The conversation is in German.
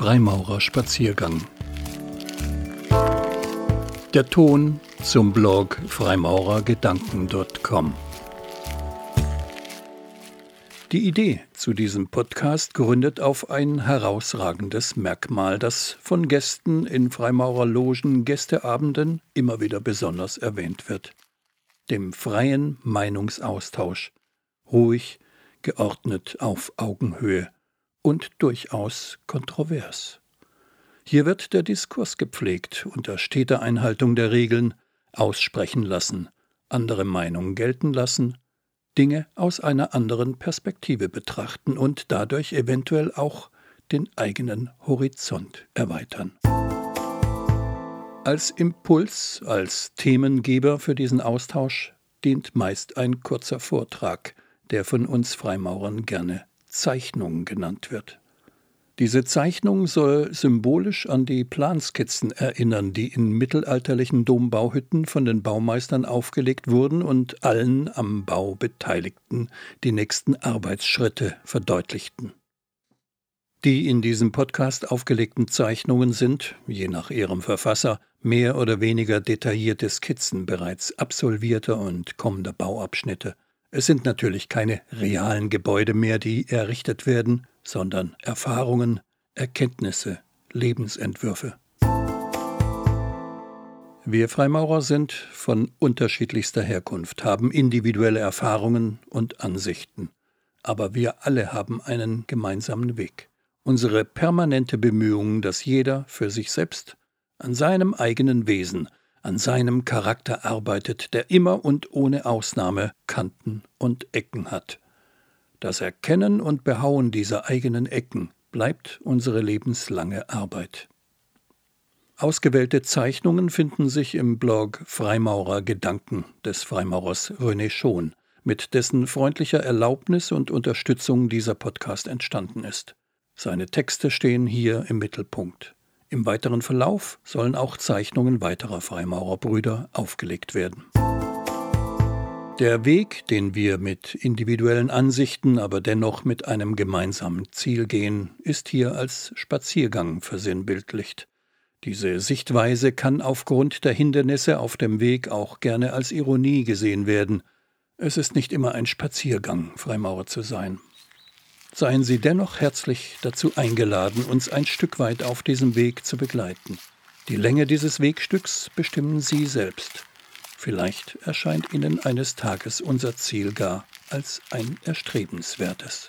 Freimaurerspaziergang. Der Ton zum Blog freimaurergedanken.com. Die Idee zu diesem Podcast gründet auf ein herausragendes Merkmal, das von Gästen in Freimaurerlogen Gästeabenden immer wieder besonders erwähnt wird. Dem freien Meinungsaustausch. Ruhig, geordnet auf Augenhöhe und durchaus kontrovers. Hier wird der Diskurs gepflegt unter steter Einhaltung der Regeln, aussprechen lassen, andere Meinungen gelten lassen, Dinge aus einer anderen Perspektive betrachten und dadurch eventuell auch den eigenen Horizont erweitern. Als Impuls, als Themengeber für diesen Austausch dient meist ein kurzer Vortrag, der von uns Freimaurern gerne Zeichnung genannt wird. Diese Zeichnung soll symbolisch an die Planskizzen erinnern, die in mittelalterlichen Dombauhütten von den Baumeistern aufgelegt wurden und allen am Bau Beteiligten die nächsten Arbeitsschritte verdeutlichten. Die in diesem Podcast aufgelegten Zeichnungen sind, je nach ihrem Verfasser, mehr oder weniger detaillierte Skizzen bereits absolvierter und kommender Bauabschnitte. Es sind natürlich keine realen Gebäude mehr, die errichtet werden, sondern Erfahrungen, Erkenntnisse, Lebensentwürfe. Wir Freimaurer sind von unterschiedlichster Herkunft, haben individuelle Erfahrungen und Ansichten. Aber wir alle haben einen gemeinsamen Weg. Unsere permanente Bemühung, dass jeder für sich selbst an seinem eigenen Wesen an seinem Charakter arbeitet, der immer und ohne Ausnahme Kanten und Ecken hat. Das Erkennen und Behauen dieser eigenen Ecken bleibt unsere lebenslange Arbeit. Ausgewählte Zeichnungen finden sich im Blog Freimaurer Gedanken des Freimaurers René Schon, mit dessen freundlicher Erlaubnis und Unterstützung dieser Podcast entstanden ist. Seine Texte stehen hier im Mittelpunkt. Im weiteren Verlauf sollen auch Zeichnungen weiterer Freimaurerbrüder aufgelegt werden. Der Weg, den wir mit individuellen Ansichten, aber dennoch mit einem gemeinsamen Ziel gehen, ist hier als Spaziergang versinnbildlicht. Diese Sichtweise kann aufgrund der Hindernisse auf dem Weg auch gerne als Ironie gesehen werden. Es ist nicht immer ein Spaziergang, Freimaurer zu sein. Seien Sie dennoch herzlich dazu eingeladen, uns ein Stück weit auf diesem Weg zu begleiten. Die Länge dieses Wegstücks bestimmen Sie selbst. Vielleicht erscheint Ihnen eines Tages unser Ziel gar als ein erstrebenswertes.